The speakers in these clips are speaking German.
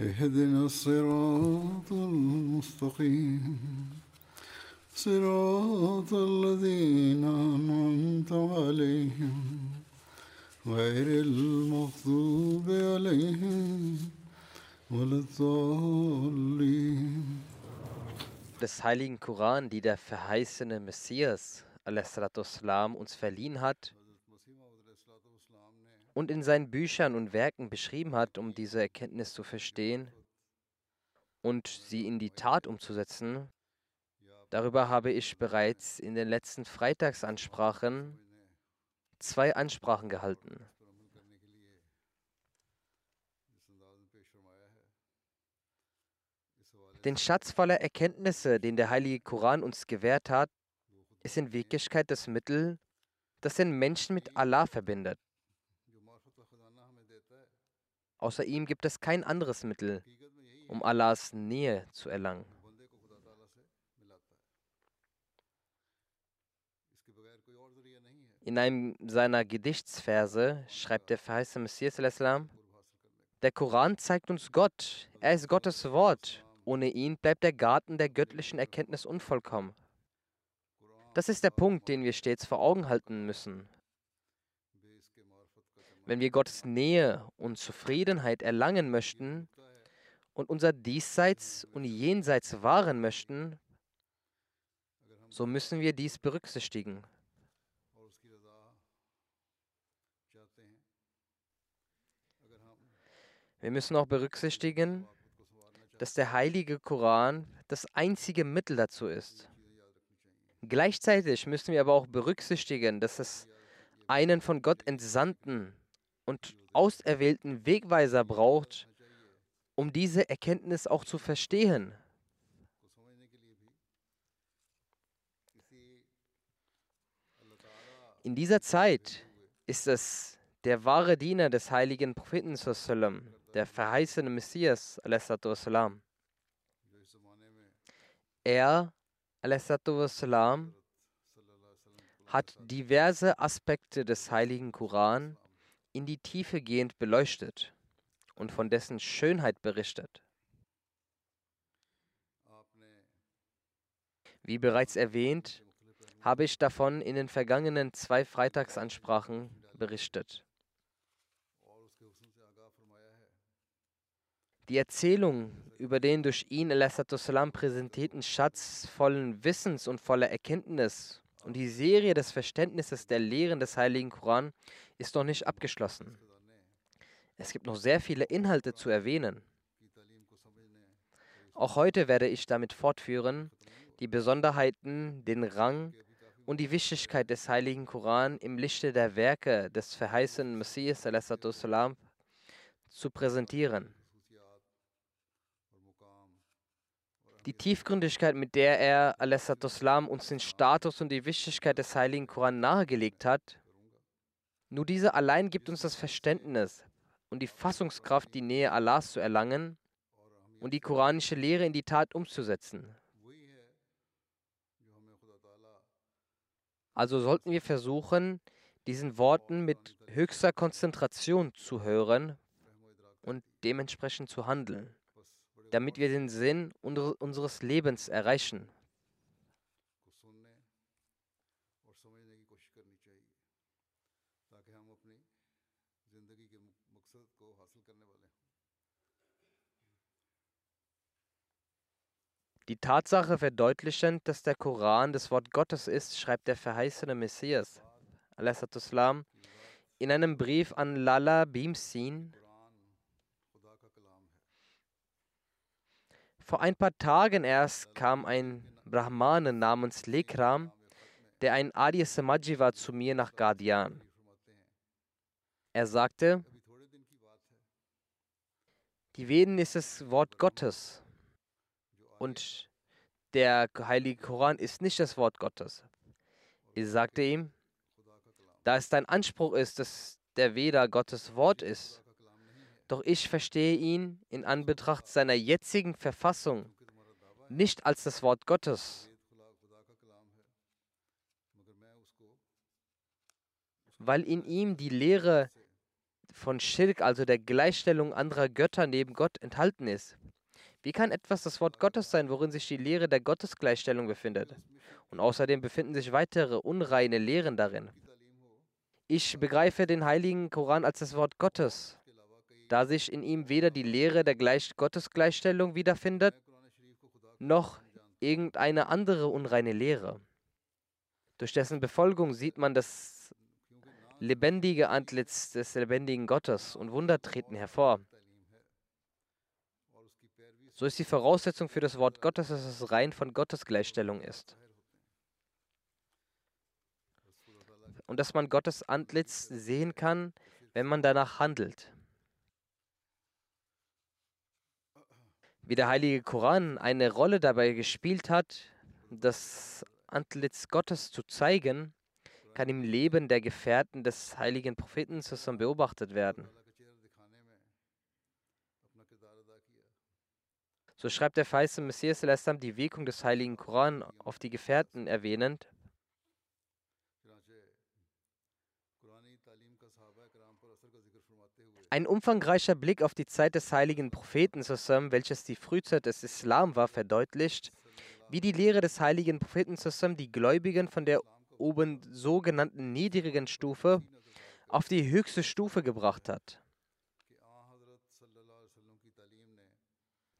اهدنا الصراط المستقيم صراط الذين أنعمت عليهم غير المغضوب عليهم ولا الضالين des heiligen Koran, die der verheißene Messias والسلام, uns verliehen hat und in seinen Büchern und Werken beschrieben hat, um diese Erkenntnis zu verstehen und sie in die Tat umzusetzen, darüber habe ich bereits in den letzten Freitagsansprachen zwei Ansprachen gehalten. Den Schatz voller Erkenntnisse, den der heilige Koran uns gewährt hat, ist in Wirklichkeit das Mittel, das den Menschen mit Allah verbindet. Außer ihm gibt es kein anderes Mittel, um Allahs Nähe zu erlangen. In einem seiner Gedichtsverse schreibt der verheißene Messias, der Koran zeigt uns Gott, er ist Gottes Wort. Ohne ihn bleibt der Garten der göttlichen Erkenntnis unvollkommen. Das ist der Punkt, den wir stets vor Augen halten müssen. Wenn wir Gottes Nähe und Zufriedenheit erlangen möchten und unser Diesseits und Jenseits wahren möchten, so müssen wir dies berücksichtigen. Wir müssen auch berücksichtigen, dass der heilige Koran das einzige Mittel dazu ist. Gleichzeitig müssen wir aber auch berücksichtigen, dass es einen von Gott entsandten und auserwählten Wegweiser braucht, um diese Erkenntnis auch zu verstehen. In dieser Zeit ist es der wahre Diener des heiligen Propheten, der verheißene Messias, er, hat diverse Aspekte des heiligen Koran in die Tiefe gehend beleuchtet und von dessen Schönheit berichtet. Wie bereits erwähnt, habe ich davon in den vergangenen zwei Freitagsansprachen berichtet. Die Erzählung über den durch ihn salam präsentierten Schatz vollen Wissens und voller Erkenntnis und die Serie des Verständnisses der Lehren des Heiligen Koran ist noch nicht abgeschlossen. Es gibt noch sehr viele Inhalte zu erwähnen. Auch heute werde ich damit fortführen, die Besonderheiten, den Rang und die Wichtigkeit des Heiligen Koran im Lichte der Werke des verheißenen Messias zu präsentieren. Die Tiefgründigkeit, mit der er uns den Status und die Wichtigkeit des Heiligen Koran nahegelegt hat, nur diese allein gibt uns das Verständnis und die Fassungskraft, die Nähe Allahs zu erlangen und die koranische Lehre in die Tat umzusetzen. Also sollten wir versuchen, diesen Worten mit höchster Konzentration zu hören und dementsprechend zu handeln damit wir den Sinn unseres Lebens erreichen. Die Tatsache verdeutlichend, dass der Koran das Wort Gottes ist, schreibt der verheißene Messias Islam, in einem Brief an Lala Bhimsin. Vor ein paar Tagen erst kam ein Brahmane namens Lekram, der ein Adi Samaji war, zu mir nach Gadian. Er sagte, die Veden ist das Wort Gottes und der heilige Koran ist nicht das Wort Gottes. Ich sagte ihm, da es dein Anspruch ist, dass der Veda Gottes Wort ist, doch ich verstehe ihn in Anbetracht seiner jetzigen Verfassung nicht als das Wort Gottes. Weil in ihm die Lehre von Schirk, also der Gleichstellung anderer Götter neben Gott, enthalten ist. Wie kann etwas das Wort Gottes sein, worin sich die Lehre der Gottesgleichstellung befindet? Und außerdem befinden sich weitere unreine Lehren darin. Ich begreife den heiligen Koran als das Wort Gottes, da sich in ihm weder die Lehre der Gleich Gottesgleichstellung wiederfindet, noch irgendeine andere unreine Lehre. Durch dessen Befolgung sieht man das lebendige Antlitz des lebendigen Gottes und Wunder treten hervor. So ist die Voraussetzung für das Wort Gottes, dass es rein von Gottesgleichstellung ist. Und dass man Gottes Antlitz sehen kann, wenn man danach handelt. Wie der heilige Koran eine Rolle dabei gespielt hat, das Antlitz Gottes zu zeigen, kann im Leben der Gefährten des heiligen Propheten zusammen beobachtet werden. So schreibt der feiste Messias die Wirkung des heiligen Koran auf die Gefährten erwähnend. Ein umfangreicher Blick auf die Zeit des heiligen Propheten, welches die Frühzeit des Islam war, verdeutlicht, wie die Lehre des heiligen Propheten die Gläubigen von der oben sogenannten niedrigen Stufe auf die höchste Stufe gebracht hat.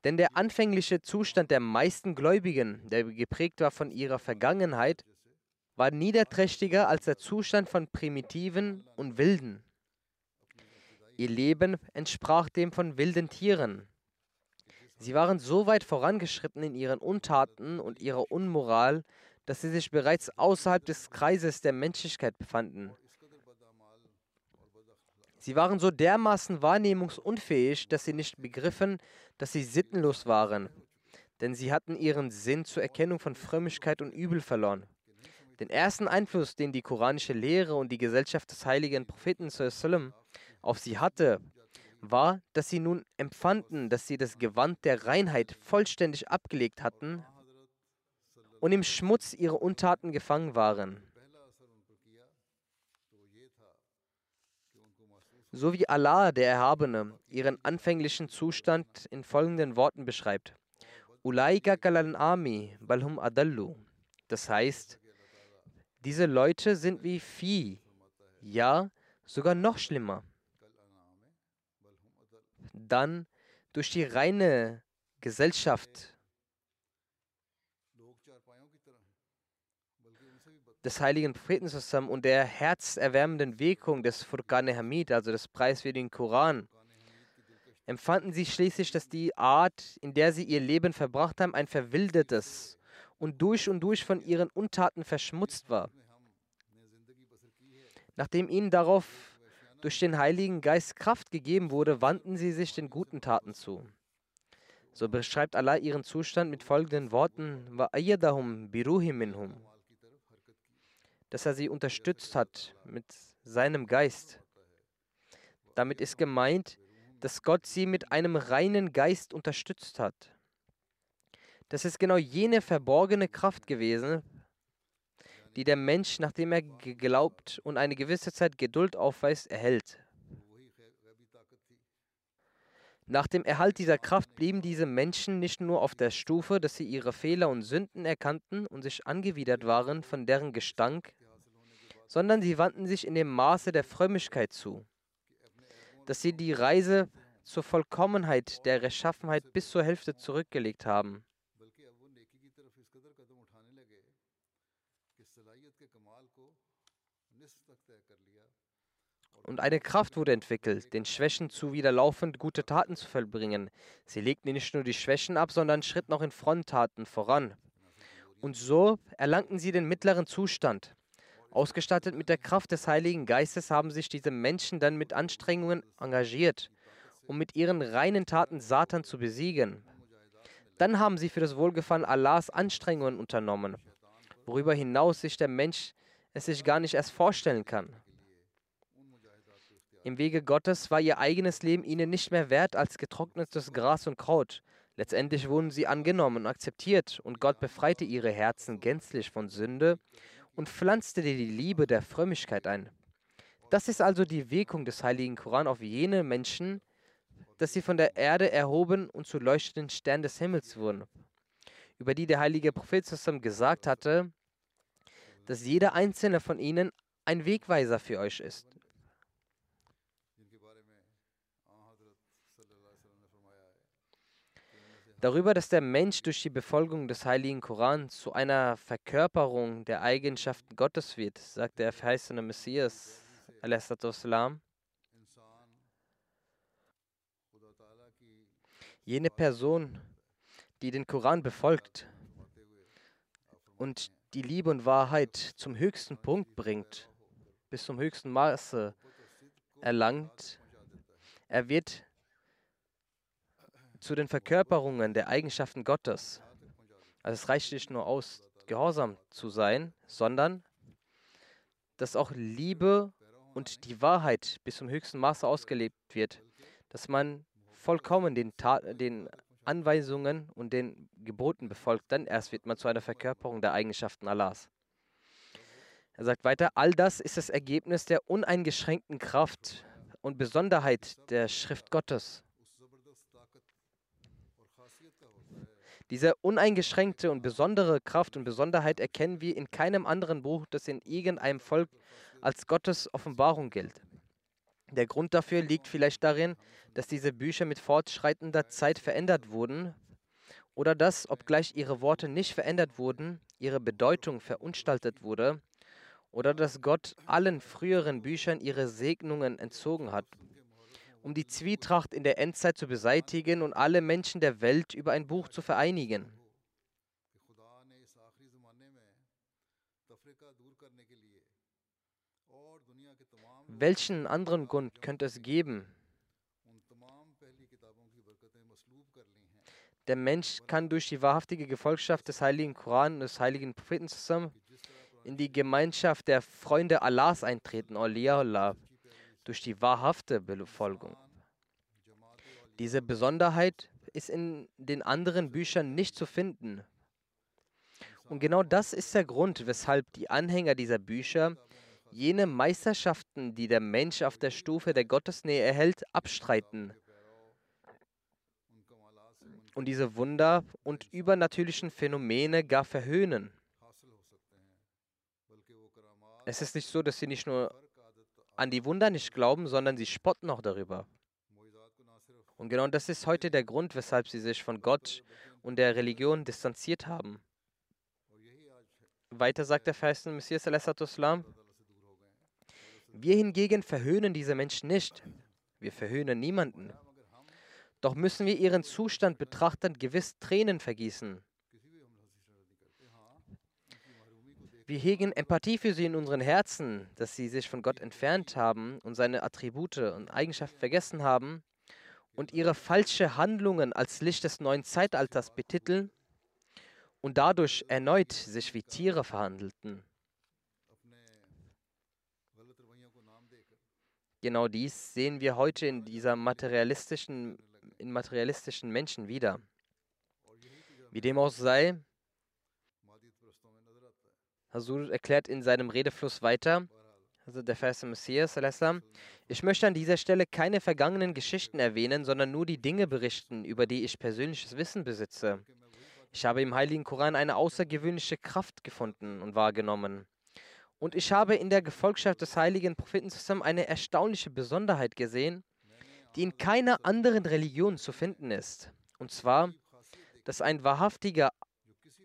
Denn der anfängliche Zustand der meisten Gläubigen, der geprägt war von ihrer Vergangenheit, war niederträchtiger als der Zustand von Primitiven und Wilden. Ihr Leben entsprach dem von wilden Tieren. Sie waren so weit vorangeschritten in ihren Untaten und ihrer Unmoral, dass sie sich bereits außerhalb des Kreises der Menschlichkeit befanden. Sie waren so dermaßen wahrnehmungsunfähig, dass sie nicht begriffen, dass sie sittenlos waren, denn sie hatten ihren Sinn zur Erkennung von Frömmigkeit und Übel verloren. Den ersten Einfluss, den die koranische Lehre und die Gesellschaft des heiligen Propheten auf sie hatte, war, dass sie nun empfanden, dass sie das Gewand der Reinheit vollständig abgelegt hatten und im Schmutz ihrer Untaten gefangen waren. So wie Allah, der Erhabene, ihren anfänglichen Zustand in folgenden Worten beschreibt. Ulaika kalan ami balhum adallu. Das heißt, diese Leute sind wie Vieh, ja, sogar noch schlimmer dann durch die reine Gesellschaft des heiligen Propheten zusammen und der herzerwärmenden Wirkung des Furqan Hamid, also des preiswürdigen Koran, empfanden sie schließlich, dass die Art, in der sie ihr Leben verbracht haben, ein verwildertes und durch und durch von ihren Untaten verschmutzt war. Nachdem ihnen darauf durch den Heiligen Geist Kraft gegeben wurde, wandten sie sich den guten Taten zu. So beschreibt Allah ihren Zustand mit folgenden Worten: minhum, dass er sie unterstützt hat mit seinem Geist. Damit ist gemeint, dass Gott sie mit einem reinen Geist unterstützt hat. Das ist genau jene verborgene Kraft gewesen, die der Mensch, nachdem er geglaubt und eine gewisse Zeit Geduld aufweist, erhält. Nach dem Erhalt dieser Kraft blieben diese Menschen nicht nur auf der Stufe, dass sie ihre Fehler und Sünden erkannten und sich angewidert waren von deren Gestank, sondern sie wandten sich in dem Maße der Frömmigkeit zu, dass sie die Reise zur Vollkommenheit der Rechtschaffenheit bis zur Hälfte zurückgelegt haben. Und eine Kraft wurde entwickelt, den Schwächen zuwiderlaufend gute Taten zu vollbringen. Sie legten nicht nur die Schwächen ab, sondern schritten auch in Fronttaten voran. Und so erlangten sie den mittleren Zustand. Ausgestattet mit der Kraft des Heiligen Geistes haben sich diese Menschen dann mit Anstrengungen engagiert, um mit ihren reinen Taten Satan zu besiegen. Dann haben sie für das Wohlgefallen Allahs Anstrengungen unternommen, worüber hinaus sich der Mensch es sich gar nicht erst vorstellen kann. Im Wege Gottes war ihr eigenes Leben ihnen nicht mehr wert als getrocknetes Gras und Kraut. Letztendlich wurden sie angenommen und akzeptiert und Gott befreite ihre Herzen gänzlich von Sünde und pflanzte die Liebe der Frömmigkeit ein. Das ist also die Wirkung des heiligen Koran auf jene Menschen, dass sie von der Erde erhoben und zu leuchtenden Sternen des Himmels wurden, über die der heilige Prophet zusammen gesagt hatte, dass jeder einzelne von ihnen ein Wegweiser für euch ist. Darüber, dass der Mensch durch die Befolgung des heiligen Koran zu einer Verkörperung der Eigenschaften Gottes wird, sagt der verheißene Messias, salam. Jene Person, die den Koran befolgt und die Liebe und Wahrheit zum höchsten Punkt bringt, bis zum höchsten Maße erlangt, er wird zu den Verkörperungen der Eigenschaften Gottes. Also es reicht nicht nur aus, gehorsam zu sein, sondern dass auch Liebe und die Wahrheit bis zum höchsten Maße ausgelebt wird, dass man vollkommen den, Ta den Anweisungen und den Geboten befolgt, dann erst wird man zu einer Verkörperung der Eigenschaften Allahs. Er sagt weiter, all das ist das Ergebnis der uneingeschränkten Kraft und Besonderheit der Schrift Gottes. Diese uneingeschränkte und besondere Kraft und Besonderheit erkennen wir in keinem anderen Buch, das in irgendeinem Volk als Gottes Offenbarung gilt. Der Grund dafür liegt vielleicht darin, dass diese Bücher mit fortschreitender Zeit verändert wurden oder dass, obgleich ihre Worte nicht verändert wurden, ihre Bedeutung verunstaltet wurde oder dass Gott allen früheren Büchern ihre Segnungen entzogen hat, um die Zwietracht in der Endzeit zu beseitigen und alle Menschen der Welt über ein Buch zu vereinigen. Welchen anderen Grund könnte es geben? Der Mensch kann durch die wahrhaftige Gefolgschaft des heiligen Koran und des heiligen Propheten zusammen in die Gemeinschaft der Freunde Allahs eintreten, Allah, durch die wahrhafte Befolgung. Diese Besonderheit ist in den anderen Büchern nicht zu finden. Und genau das ist der Grund, weshalb die Anhänger dieser Bücher jene Meisterschaften, die der Mensch auf der Stufe der Gottesnähe erhält, abstreiten und diese Wunder und übernatürlichen Phänomene gar verhöhnen. Es ist nicht so, dass sie nicht nur an die Wunder nicht glauben, sondern sie spotten auch darüber. Und genau das ist heute der Grund, weshalb sie sich von Gott und der Religion distanziert haben. Weiter sagt der verheißene Messias, wir hingegen verhöhnen diese Menschen nicht. Wir verhöhnen niemanden. Doch müssen wir ihren Zustand betrachtend gewiss Tränen vergießen. Wir hegen Empathie für sie in unseren Herzen, dass sie sich von Gott entfernt haben und seine Attribute und Eigenschaften vergessen haben und ihre falsche Handlungen als Licht des neuen Zeitalters betiteln und dadurch erneut sich wie Tiere verhandelten. Genau dies sehen wir heute in dieser materialistischen, in materialistischen Menschen wieder. Wie dem auch sei, Hazur erklärt in seinem Redefluss weiter, also der Vers Messias, ich möchte an dieser Stelle keine vergangenen Geschichten erwähnen, sondern nur die Dinge berichten, über die ich persönliches Wissen besitze. Ich habe im Heiligen Koran eine außergewöhnliche Kraft gefunden und wahrgenommen. Und ich habe in der Gefolgschaft des heiligen Propheten zusammen eine erstaunliche Besonderheit gesehen, die in keiner anderen Religion zu finden ist. Und zwar, dass ein wahrhaftiger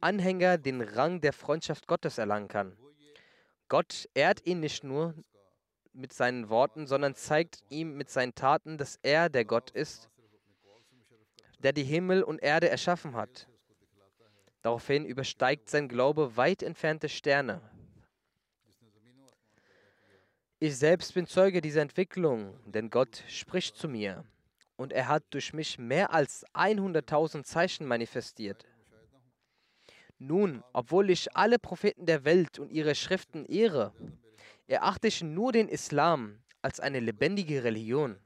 Anhänger den Rang der Freundschaft Gottes erlangen kann. Gott ehrt ihn nicht nur, mit seinen Worten, sondern zeigt ihm mit seinen Taten, dass er der Gott ist, der die Himmel und Erde erschaffen hat. Daraufhin übersteigt sein Glaube weit entfernte Sterne. Ich selbst bin Zeuge dieser Entwicklung, denn Gott spricht zu mir und er hat durch mich mehr als 100.000 Zeichen manifestiert. Nun, obwohl ich alle Propheten der Welt und ihre Schriften ehre, erachte ich nur den Islam als eine lebendige Religion.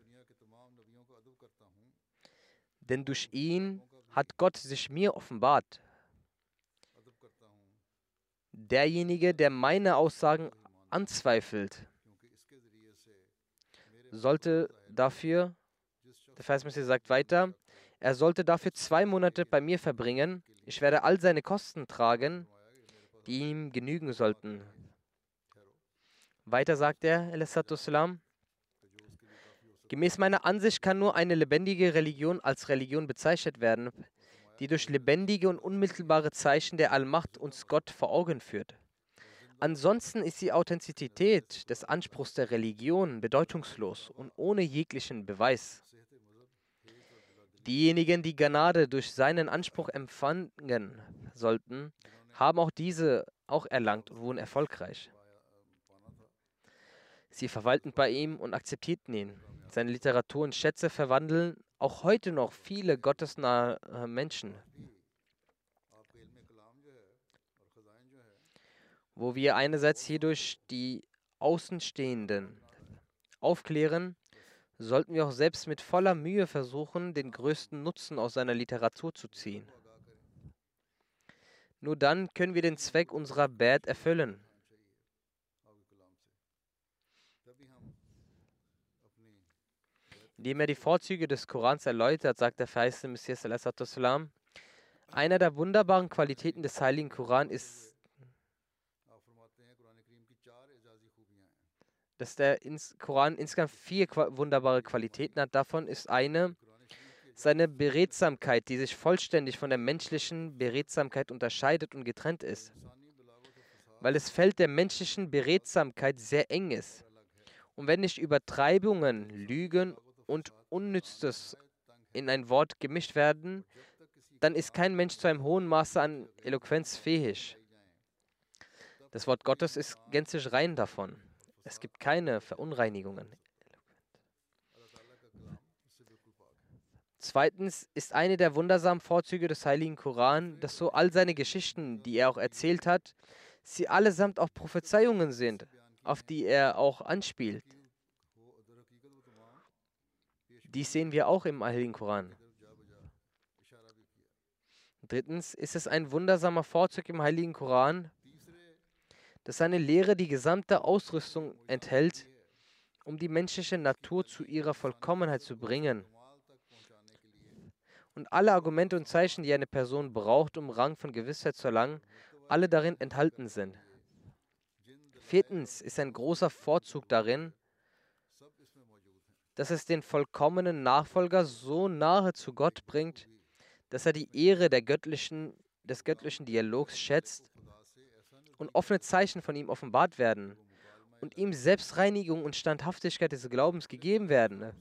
Denn durch ihn hat Gott sich mir offenbart. Derjenige, der meine Aussagen anzweifelt, sollte dafür, der Versmesser sagt weiter, er sollte dafür zwei Monate bei mir verbringen. Ich werde all seine Kosten tragen, die ihm genügen sollten. Weiter sagt er, Salam, gemäß meiner Ansicht kann nur eine lebendige Religion als Religion bezeichnet werden, die durch lebendige und unmittelbare Zeichen der Allmacht uns Gott vor Augen führt. Ansonsten ist die Authentizität des Anspruchs der Religion bedeutungslos und ohne jeglichen Beweis. Diejenigen, die Gnade durch seinen Anspruch empfangen sollten, haben auch diese auch erlangt und wurden erfolgreich. Sie verwalten bei ihm und akzeptierten ihn. Seine Literatur und Schätze verwandeln auch heute noch viele gottesnahe Menschen. wo wir einerseits hierdurch die Außenstehenden aufklären, sollten wir auch selbst mit voller Mühe versuchen, den größten Nutzen aus seiner Literatur zu ziehen. Nur dann können wir den Zweck unserer Bad erfüllen. Indem er die Vorzüge des Korans erläutert, sagt der verheißene Messias, einer der wunderbaren Qualitäten des heiligen Koran ist dass der ins Koran insgesamt vier wunderbare Qualitäten hat. Davon ist eine seine Beredsamkeit, die sich vollständig von der menschlichen Beredsamkeit unterscheidet und getrennt ist. Weil das Feld der menschlichen Beredsamkeit sehr eng ist. Und wenn nicht Übertreibungen, Lügen und Unnützes in ein Wort gemischt werden, dann ist kein Mensch zu einem hohen Maße an Eloquenz fähig. Das Wort Gottes ist gänzlich rein davon. Es gibt keine Verunreinigungen. Zweitens ist eine der wundersamen Vorzüge des Heiligen Koran, dass so all seine Geschichten, die er auch erzählt hat, sie allesamt auch Prophezeiungen sind, auf die er auch anspielt. Dies sehen wir auch im Heiligen Koran. Drittens ist es ein wundersamer Vorzug im Heiligen Koran, dass seine Lehre die gesamte Ausrüstung enthält, um die menschliche Natur zu ihrer Vollkommenheit zu bringen. Und alle Argumente und Zeichen, die eine Person braucht, um Rang von Gewissheit zu erlangen, alle darin enthalten sind. Viertens ist ein großer Vorzug darin, dass es den vollkommenen Nachfolger so nahe zu Gott bringt, dass er die Ehre göttlichen, des göttlichen Dialogs schätzt und offene Zeichen von ihm offenbart werden und ihm Selbstreinigung und Standhaftigkeit des Glaubens gegeben werden.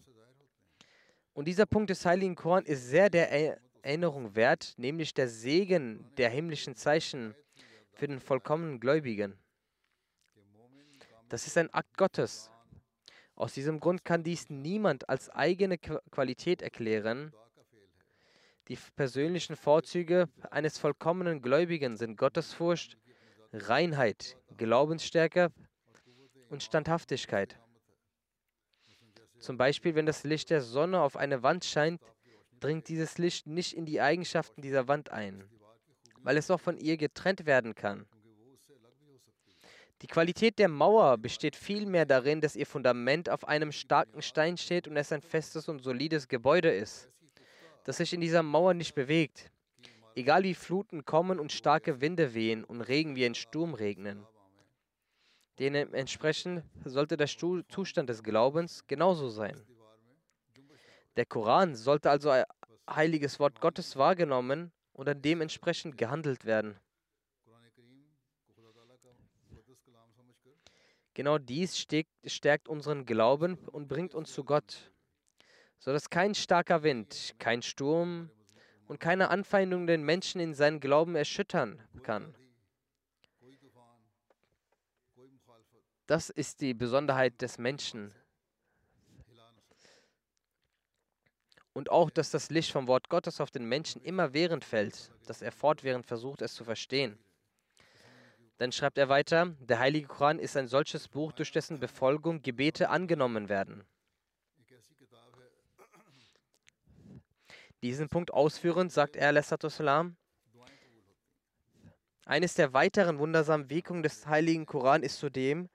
Und dieser Punkt des Heiligen Koran ist sehr der Erinnerung wert, nämlich der Segen der himmlischen Zeichen für den vollkommenen Gläubigen. Das ist ein Akt Gottes. Aus diesem Grund kann dies niemand als eigene Qualität erklären. Die persönlichen Vorzüge eines vollkommenen Gläubigen sind Gottesfurcht, Reinheit, Glaubensstärke und Standhaftigkeit. Zum Beispiel, wenn das Licht der Sonne auf eine Wand scheint, dringt dieses Licht nicht in die Eigenschaften dieser Wand ein, weil es auch von ihr getrennt werden kann. Die Qualität der Mauer besteht vielmehr darin, dass ihr Fundament auf einem starken Stein steht und es ein festes und solides Gebäude ist, das sich in dieser Mauer nicht bewegt. Egal wie Fluten kommen und starke Winde wehen und Regen wie ein Sturm regnen. Dementsprechend sollte der Zustand des Glaubens genauso sein. Der Koran sollte also ein heiliges Wort Gottes wahrgenommen und dann dementsprechend gehandelt werden. Genau dies stärkt unseren Glauben und bringt uns zu Gott, sodass kein starker Wind, kein Sturm und keine Anfeindung den Menschen in seinen Glauben erschüttern kann. Das ist die Besonderheit des Menschen. Und auch, dass das Licht vom Wort Gottes auf den Menschen immer während fällt, dass er fortwährend versucht, es zu verstehen. Dann schreibt er weiter, der Heilige Koran ist ein solches Buch, durch dessen Befolgung Gebete angenommen werden. Diesen Punkt ausführend sagt er, salam, eines der weiteren wundersamen Wirkungen des Heiligen Koran ist zudem,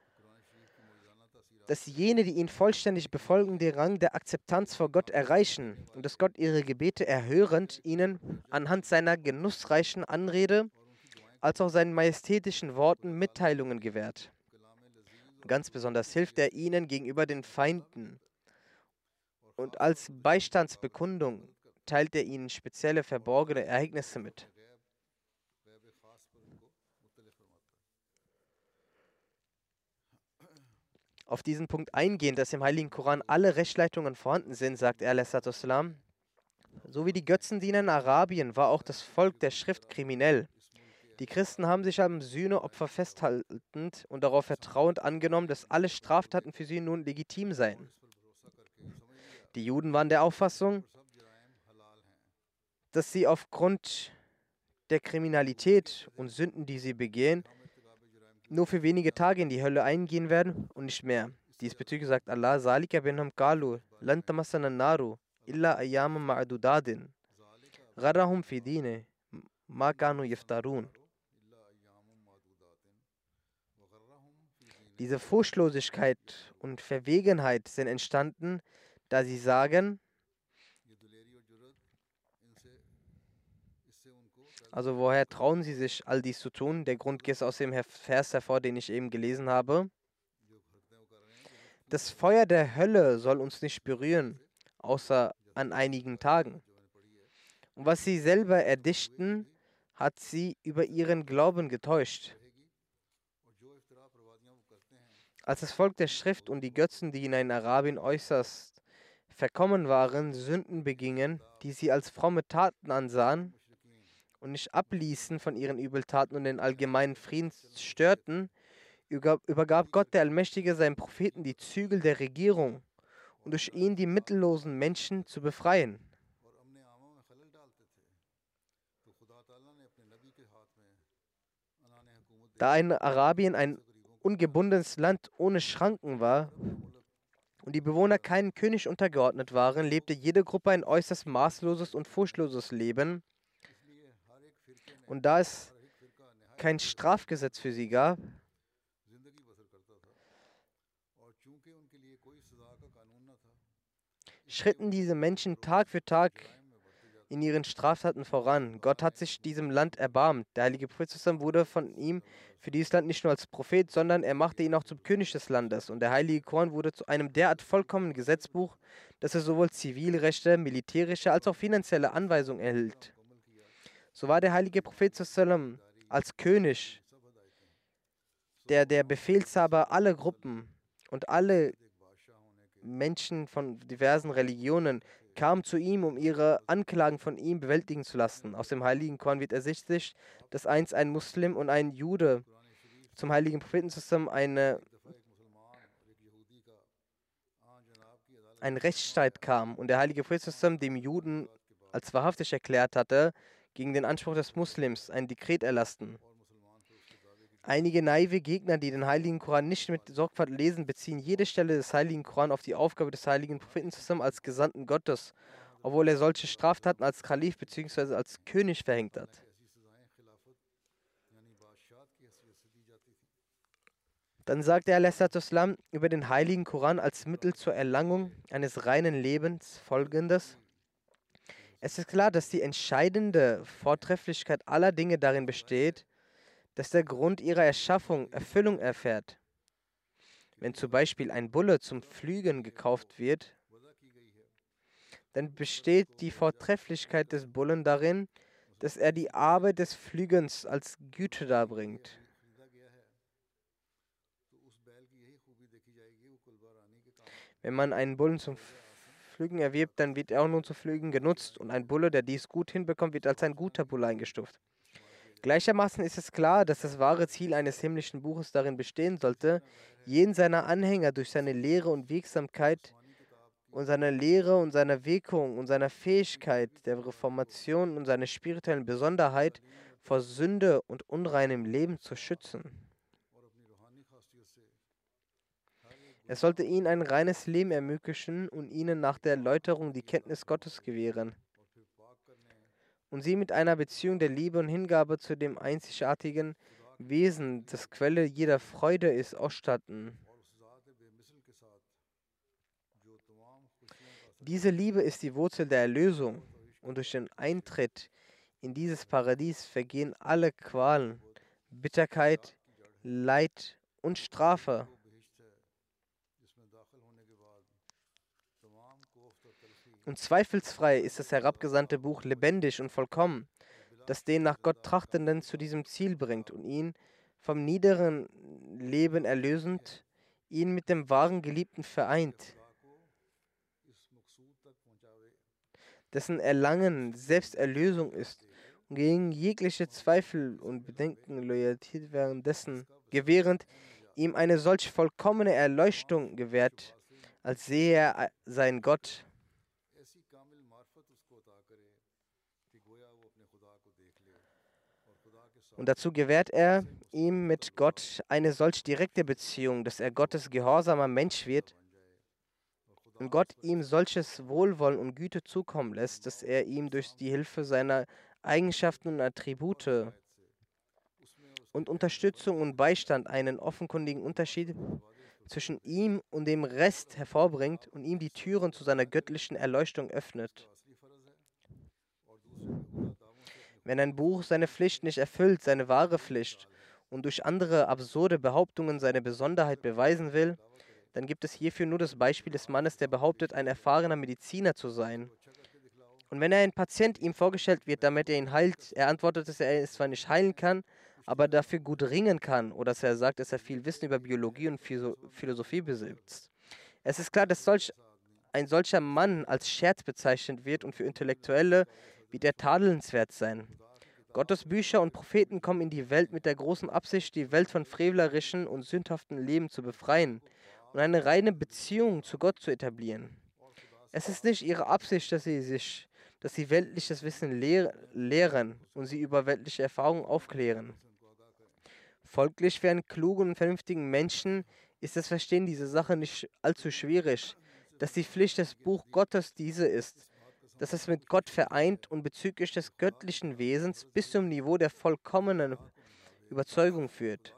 dass jene, die ihn vollständig befolgen, den Rang der Akzeptanz vor Gott erreichen und dass Gott ihre Gebete erhörend ihnen anhand seiner genussreichen Anrede als auch seinen majestätischen Worten Mitteilungen gewährt. Ganz besonders hilft er ihnen gegenüber den Feinden und als Beistandsbekundung teilt er ihnen spezielle verborgene Ereignisse mit. Auf diesen Punkt eingehend, dass im Heiligen Koran alle Rechtsleitungen vorhanden sind, sagt er, salam, so wie die Götzendiener in Arabien war auch das Volk der Schrift kriminell. Die Christen haben sich am Sühneopfer festhaltend und darauf vertrauend angenommen, dass alle Straftaten für sie nun legitim seien. Die Juden waren der Auffassung, dass sie aufgrund der Kriminalität und Sünden, die sie begehen, nur für wenige Tage in die Hölle eingehen werden und nicht mehr. Diesbezüglich sagt Allah, Salika binhum qalu, lan naru, illa ayyama ma'adudadin. Gharrahum fi dine, ma. Diese Furchtlosigkeit und Verwegenheit sind entstanden, da sie sagen, also woher trauen sie sich, all dies zu tun? Der Grund geht aus dem Vers hervor, den ich eben gelesen habe. Das Feuer der Hölle soll uns nicht berühren, außer an einigen Tagen. Und was sie selber erdichten, hat sie über ihren Glauben getäuscht. Als das Volk der Schrift und die Götzen, die in Arabien äußerst verkommen waren, Sünden begingen, die sie als fromme Taten ansahen und nicht abließen von ihren Übeltaten und den allgemeinen Frieden störten, übergab Gott der Allmächtige seinen Propheten die Zügel der Regierung und durch ihn die mittellosen Menschen zu befreien. Da in Arabien ein ungebundenes Land ohne Schranken war und die Bewohner keinem König untergeordnet waren, lebte jede Gruppe ein äußerst maßloses und furchtloses Leben. Und da es kein Strafgesetz für sie gab, schritten diese Menschen Tag für Tag in ihren Straftaten voran. Gott hat sich diesem Land erbarmt. Der heilige Prophet wurde von ihm für dieses Land nicht nur als Prophet, sondern er machte ihn auch zum König des Landes. Und der heilige Koran wurde zu einem derart vollkommenen Gesetzbuch, dass er sowohl Zivilrechte, militärische als auch finanzielle Anweisungen erhielt. So war der heilige Prophet als König, der der Befehlshaber aller Gruppen und alle Menschen von diversen Religionen kamen zu ihm, um ihre Anklagen von ihm bewältigen zu lassen. Aus dem heiligen Koran wird ersichtlich, dass einst ein Muslim und ein Jude zum heiligen Propheten zusammen eine, ein Rechtsstreit kam und der heilige Prophet zusammen dem Juden als wahrhaftig erklärt hatte, gegen den Anspruch des Muslims ein Dekret erlassen. Einige naive Gegner, die den Heiligen Koran nicht mit Sorgfalt lesen, beziehen jede Stelle des Heiligen Koran auf die Aufgabe des Heiligen Propheten zusammen als Gesandten Gottes, obwohl er solche Straftaten als Kalif bzw. als König verhängt hat. Dann sagt er über den Heiligen Koran als Mittel zur Erlangung eines reinen Lebens folgendes. Es ist klar, dass die entscheidende Vortrefflichkeit aller Dinge darin besteht, dass der Grund ihrer Erschaffung Erfüllung erfährt. Wenn zum Beispiel ein Bulle zum Pflügen gekauft wird, dann besteht die Vortrefflichkeit des Bullen darin, dass er die Arbeit des Pflügens als Güte darbringt. Wenn man einen Bullen zum Pflügen erwirbt, dann wird er auch nun zu Pflügen genutzt und ein Bulle, der dies gut hinbekommt, wird als ein guter Bulle eingestuft. Gleichermaßen ist es klar, dass das wahre Ziel eines himmlischen Buches darin bestehen sollte, jeden seiner Anhänger durch seine Lehre und Wirksamkeit und seine Lehre und seine Wirkung und seine Fähigkeit der Reformation und seine spirituellen Besonderheit vor Sünde und unreinem Leben zu schützen. Es sollte ihnen ein reines Leben ermöglichen und ihnen nach der Erläuterung die Kenntnis Gottes gewähren. Und sie mit einer Beziehung der Liebe und Hingabe zu dem einzigartigen Wesen, das Quelle jeder Freude ist, ausstatten. Diese Liebe ist die Wurzel der Erlösung und durch den Eintritt in dieses Paradies vergehen alle Qualen, Bitterkeit, Leid und Strafe. Und zweifelsfrei ist das herabgesandte Buch lebendig und vollkommen, das den nach Gott Trachtenden zu diesem Ziel bringt und ihn vom niederen Leben erlösend, ihn mit dem wahren Geliebten vereint, dessen Erlangen Selbsterlösung ist und gegen jegliche Zweifel und Bedenken Loyalität währenddessen gewährend ihm eine solch vollkommene Erleuchtung gewährt, als sehe er sein Gott Und dazu gewährt er ihm mit Gott eine solch direkte Beziehung, dass er Gottes gehorsamer Mensch wird und Gott ihm solches Wohlwollen und Güte zukommen lässt, dass er ihm durch die Hilfe seiner Eigenschaften und Attribute und Unterstützung und Beistand einen offenkundigen Unterschied zwischen ihm und dem Rest hervorbringt und ihm die Türen zu seiner göttlichen Erleuchtung öffnet. Wenn ein Buch seine Pflicht nicht erfüllt, seine wahre Pflicht, und durch andere absurde Behauptungen seine Besonderheit beweisen will, dann gibt es hierfür nur das Beispiel des Mannes, der behauptet, ein erfahrener Mediziner zu sein. Und wenn er ein Patient ihm vorgestellt wird, damit er ihn heilt, er antwortet, dass er es zwar nicht heilen kann, aber dafür gut ringen kann, oder dass er sagt, dass er viel Wissen über Biologie und Philosophie besitzt. Es ist klar, dass solch, ein solcher Mann als Scherz bezeichnet wird und für Intellektuelle wird er tadelnswert sein. Gottes Bücher und Propheten kommen in die Welt mit der großen Absicht, die Welt von frevlerischen und sündhaften Leben zu befreien und eine reine Beziehung zu Gott zu etablieren. Es ist nicht ihre Absicht, dass sie sich, dass sie weltliches Wissen lehr lehren und sie über weltliche Erfahrungen aufklären. Folglich für einen klugen und vernünftigen Menschen ist das Verstehen dieser Sache nicht allzu schwierig, dass die Pflicht des Buch Gottes diese ist, dass es mit Gott vereint und bezüglich des göttlichen Wesens bis zum Niveau der vollkommenen Überzeugung führt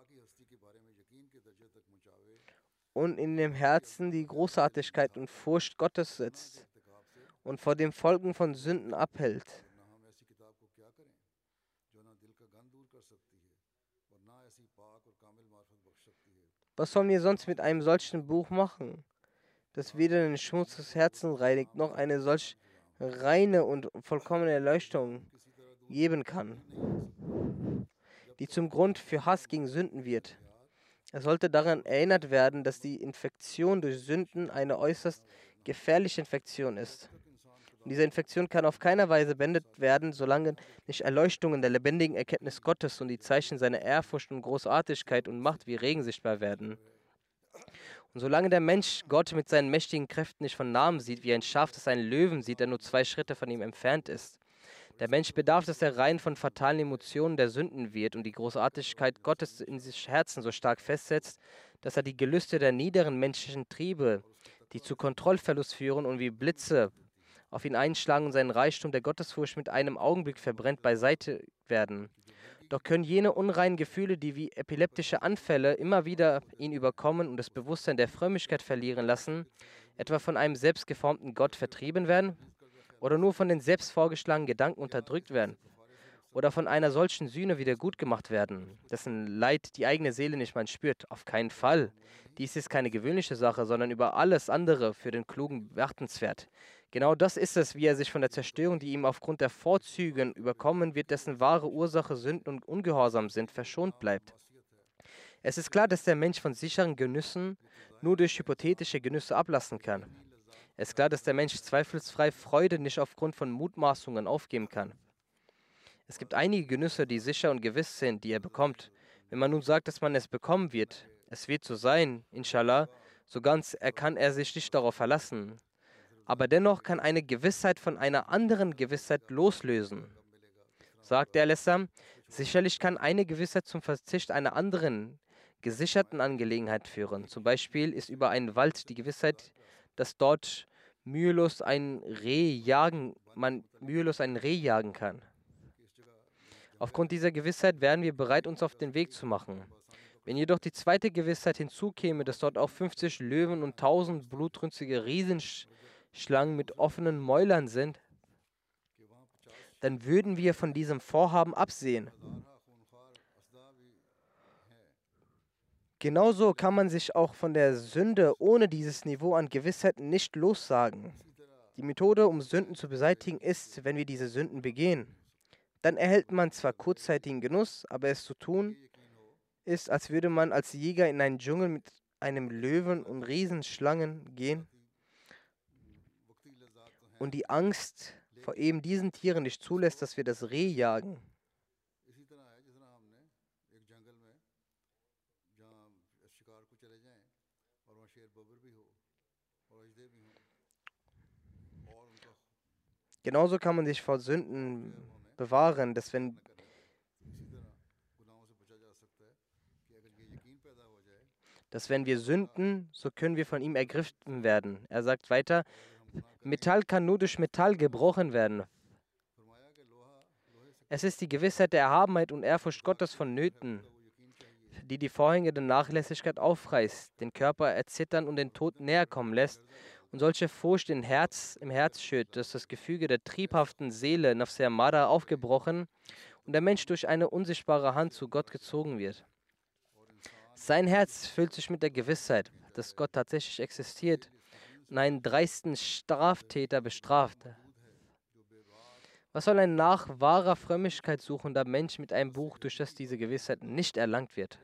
und in dem Herzen die Großartigkeit und Furcht Gottes setzt und vor dem Folgen von Sünden abhält. Was sollen wir sonst mit einem solchen Buch machen, das weder den Schmutz des Herzens reinigt, noch eine solch reine und vollkommene Erleuchtung geben kann, die zum Grund für Hass gegen Sünden wird. Es sollte daran erinnert werden, dass die Infektion durch Sünden eine äußerst gefährliche Infektion ist. Und diese Infektion kann auf keiner Weise beendet werden, solange nicht Erleuchtungen der lebendigen Erkenntnis Gottes und die Zeichen seiner Ehrfurcht und Großartigkeit und Macht wie Regen sichtbar werden. Und solange der Mensch Gott mit seinen mächtigen Kräften nicht von Namen sieht, wie ein Schaf, das einen Löwen sieht, der nur zwei Schritte von ihm entfernt ist. Der Mensch bedarf, dass er rein von fatalen Emotionen der Sünden wird und die Großartigkeit Gottes in sich Herzen so stark festsetzt, dass er die Gelüste der niederen menschlichen Triebe, die zu Kontrollverlust führen und wie Blitze auf ihn einschlagen und seinen Reichtum der Gottesfurcht mit einem Augenblick verbrennt, beiseite werden. Doch können jene unreinen Gefühle, die wie epileptische Anfälle immer wieder ihn überkommen und das Bewusstsein der Frömmigkeit verlieren lassen, etwa von einem selbstgeformten Gott vertrieben werden oder nur von den selbst vorgeschlagenen Gedanken unterdrückt werden oder von einer solchen Sühne wieder gut gemacht werden, dessen Leid die eigene Seele nicht mal spürt. Auf keinen Fall. Dies ist keine gewöhnliche Sache, sondern über alles andere für den Klugen beachtenswert. Genau das ist es, wie er sich von der Zerstörung, die ihm aufgrund der Vorzüge überkommen wird, dessen wahre Ursache Sünden und Ungehorsam sind, verschont bleibt. Es ist klar, dass der Mensch von sicheren Genüssen nur durch hypothetische Genüsse ablassen kann. Es ist klar, dass der Mensch zweifelsfrei Freude nicht aufgrund von Mutmaßungen aufgeben kann. Es gibt einige Genüsse, die sicher und gewiss sind, die er bekommt. Wenn man nun sagt, dass man es bekommen wird, es wird so sein, inshallah, so ganz er kann er sich nicht darauf verlassen. Aber dennoch kann eine Gewissheit von einer anderen Gewissheit loslösen. Sagt der Lessam, sicherlich kann eine Gewissheit zum Verzicht einer anderen gesicherten Angelegenheit führen. Zum Beispiel ist über einen Wald die Gewissheit, dass dort mühelos ein Reh jagen, man mühelos ein Reh jagen kann. Aufgrund dieser Gewissheit wären wir bereit, uns auf den Weg zu machen. Wenn jedoch die zweite Gewissheit hinzukäme, dass dort auch 50 Löwen und 1000 blutrünstige Riesenschlangen mit offenen Mäulern sind, dann würden wir von diesem Vorhaben absehen. Genauso kann man sich auch von der Sünde ohne dieses Niveau an Gewissheit nicht lossagen. Die Methode, um Sünden zu beseitigen, ist, wenn wir diese Sünden begehen. Dann erhält man zwar kurzzeitigen Genuss, aber es zu tun ist, als würde man als Jäger in einen Dschungel mit einem Löwen und Riesenschlangen gehen und die Angst vor eben diesen Tieren nicht zulässt, dass wir das Reh jagen. Genauso kann man sich vor Sünden bewahren, dass wenn dass wenn wir sünden, so können wir von ihm ergriffen werden. Er sagt weiter, Metall kann nur durch Metall gebrochen werden. Es ist die Gewissheit der Erhabenheit und Ehrfurcht Gottes vonnöten, die die Vorhänge der Nachlässigkeit aufreißt, den Körper erzittern und den Tod näher kommen lässt und solche Furcht im Herz, im Herz schürt, dass das Gefüge der triebhaften Seele Mada aufgebrochen und der Mensch durch eine unsichtbare Hand zu Gott gezogen wird. Sein Herz füllt sich mit der Gewissheit, dass Gott tatsächlich existiert und einen dreisten Straftäter bestraft. Was soll ein nach wahrer Frömmigkeit suchender Mensch mit einem Buch, durch das diese Gewissheit nicht erlangt wird?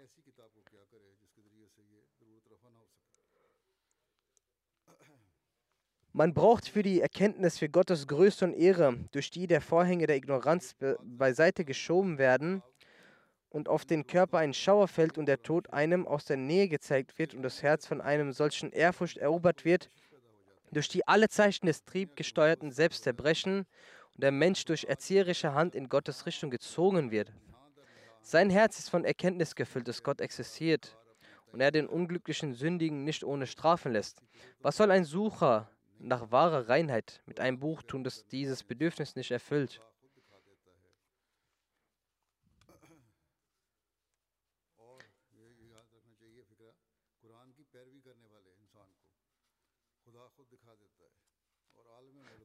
Man braucht für die Erkenntnis für Gottes Größe und Ehre, durch die der Vorhänge der Ignoranz be beiseite geschoben werden und auf den Körper ein Schauer fällt und der Tod einem aus der Nähe gezeigt wird und das Herz von einem solchen Ehrfurcht erobert wird, durch die alle Zeichen des triebgesteuerten Selbst zerbrechen und der Mensch durch erzieherische Hand in Gottes Richtung gezogen wird. Sein Herz ist von Erkenntnis gefüllt, dass Gott existiert und er den unglücklichen Sündigen nicht ohne strafen lässt. Was soll ein Sucher nach wahrer Reinheit mit einem Buch tun, das dieses Bedürfnis nicht erfüllt.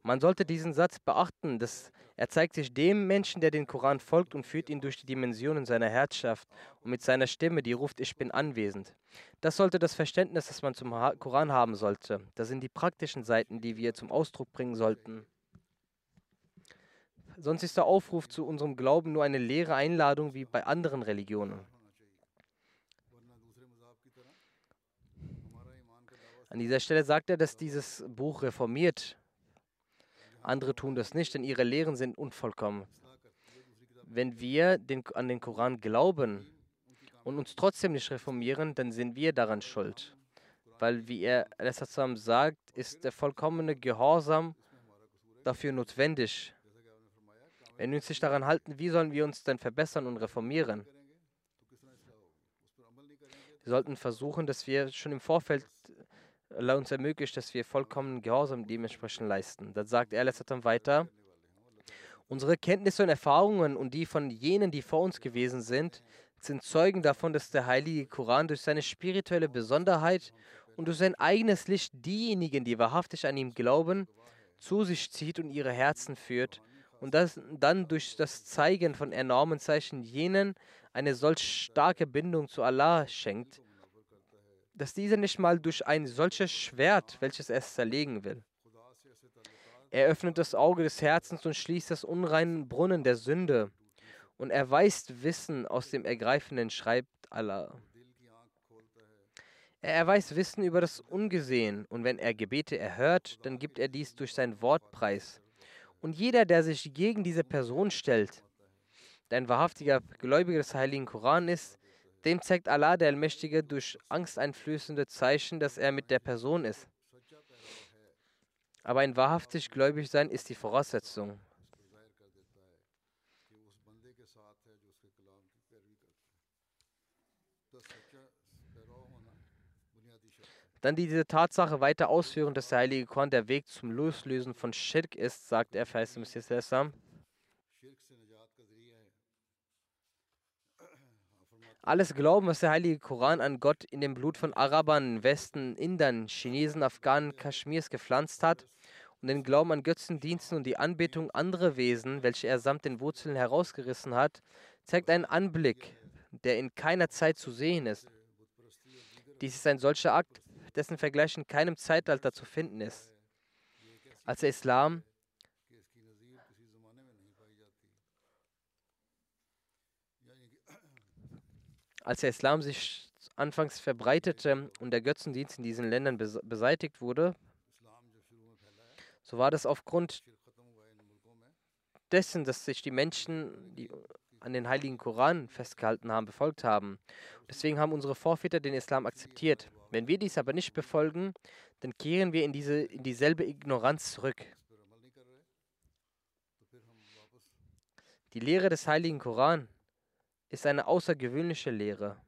Man sollte diesen Satz beachten, dass er zeigt sich dem Menschen, der den Koran folgt und führt ihn durch die Dimensionen seiner Herrschaft und mit seiner Stimme, die ruft, ich bin anwesend. Das sollte das Verständnis, das man zum Koran haben sollte. Das sind die praktischen Seiten, die wir zum Ausdruck bringen sollten. Sonst ist der Aufruf zu unserem Glauben nur eine leere Einladung wie bei anderen Religionen. An dieser Stelle sagt er, dass dieses Buch reformiert andere tun das nicht, denn ihre Lehren sind unvollkommen. Wenn wir den, an den Koran glauben und uns trotzdem nicht reformieren, dann sind wir daran schuld. Weil, wie er zusammen sagt, ist der vollkommene Gehorsam dafür notwendig. Wenn wir uns nicht daran halten, wie sollen wir uns denn verbessern und reformieren? Wir sollten versuchen, dass wir schon im Vorfeld Allah uns ermöglicht, dass wir vollkommen Gehorsam dementsprechend leisten. Dann sagt er dann weiter, unsere Kenntnisse und Erfahrungen und die von jenen, die vor uns gewesen sind, sind Zeugen davon, dass der heilige Koran durch seine spirituelle Besonderheit und durch sein eigenes Licht diejenigen, die wahrhaftig an ihm glauben, zu sich zieht und ihre Herzen führt und das dann durch das Zeigen von enormen Zeichen jenen eine solch starke Bindung zu Allah schenkt, dass dieser nicht mal durch ein solches Schwert, welches er zerlegen will. Er öffnet das Auge des Herzens und schließt das unreinen Brunnen der Sünde und erweist Wissen aus dem Ergreifenden, schreibt Allah. Er erweist Wissen über das Ungesehen, und wenn er Gebete erhört, dann gibt er dies durch sein Wort preis. Und jeder, der sich gegen diese Person stellt, der ein wahrhaftiger Gläubiger des Heiligen Koran ist, dem zeigt Allah der Allmächtige durch angsteinflößende Zeichen, dass er mit der Person ist. Aber ein wahrhaftig gläubig sein ist die Voraussetzung. Dann diese Tatsache weiter ausführen, dass der Heilige Koran der Weg zum Loslösen von Schirk ist, sagt er, Feist Messias Alles Glauben, was der Heilige Koran an Gott in dem Blut von Arabern, Westen, Indern, Chinesen, Afghanen, Kaschmirs gepflanzt hat und den Glauben an Götzendiensten und die Anbetung anderer Wesen, welche er samt den Wurzeln herausgerissen hat, zeigt einen Anblick, der in keiner Zeit zu sehen ist. Dies ist ein solcher Akt, dessen Vergleich in keinem Zeitalter zu finden ist. Als der Islam Als der Islam sich anfangs verbreitete und der Götzendienst in diesen Ländern beseitigt wurde, so war das aufgrund dessen, dass sich die Menschen, die an den heiligen Koran festgehalten haben, befolgt haben. Deswegen haben unsere Vorväter den Islam akzeptiert. Wenn wir dies aber nicht befolgen, dann kehren wir in, diese, in dieselbe Ignoranz zurück. Die Lehre des heiligen Koran ist eine außergewöhnliche Lehre.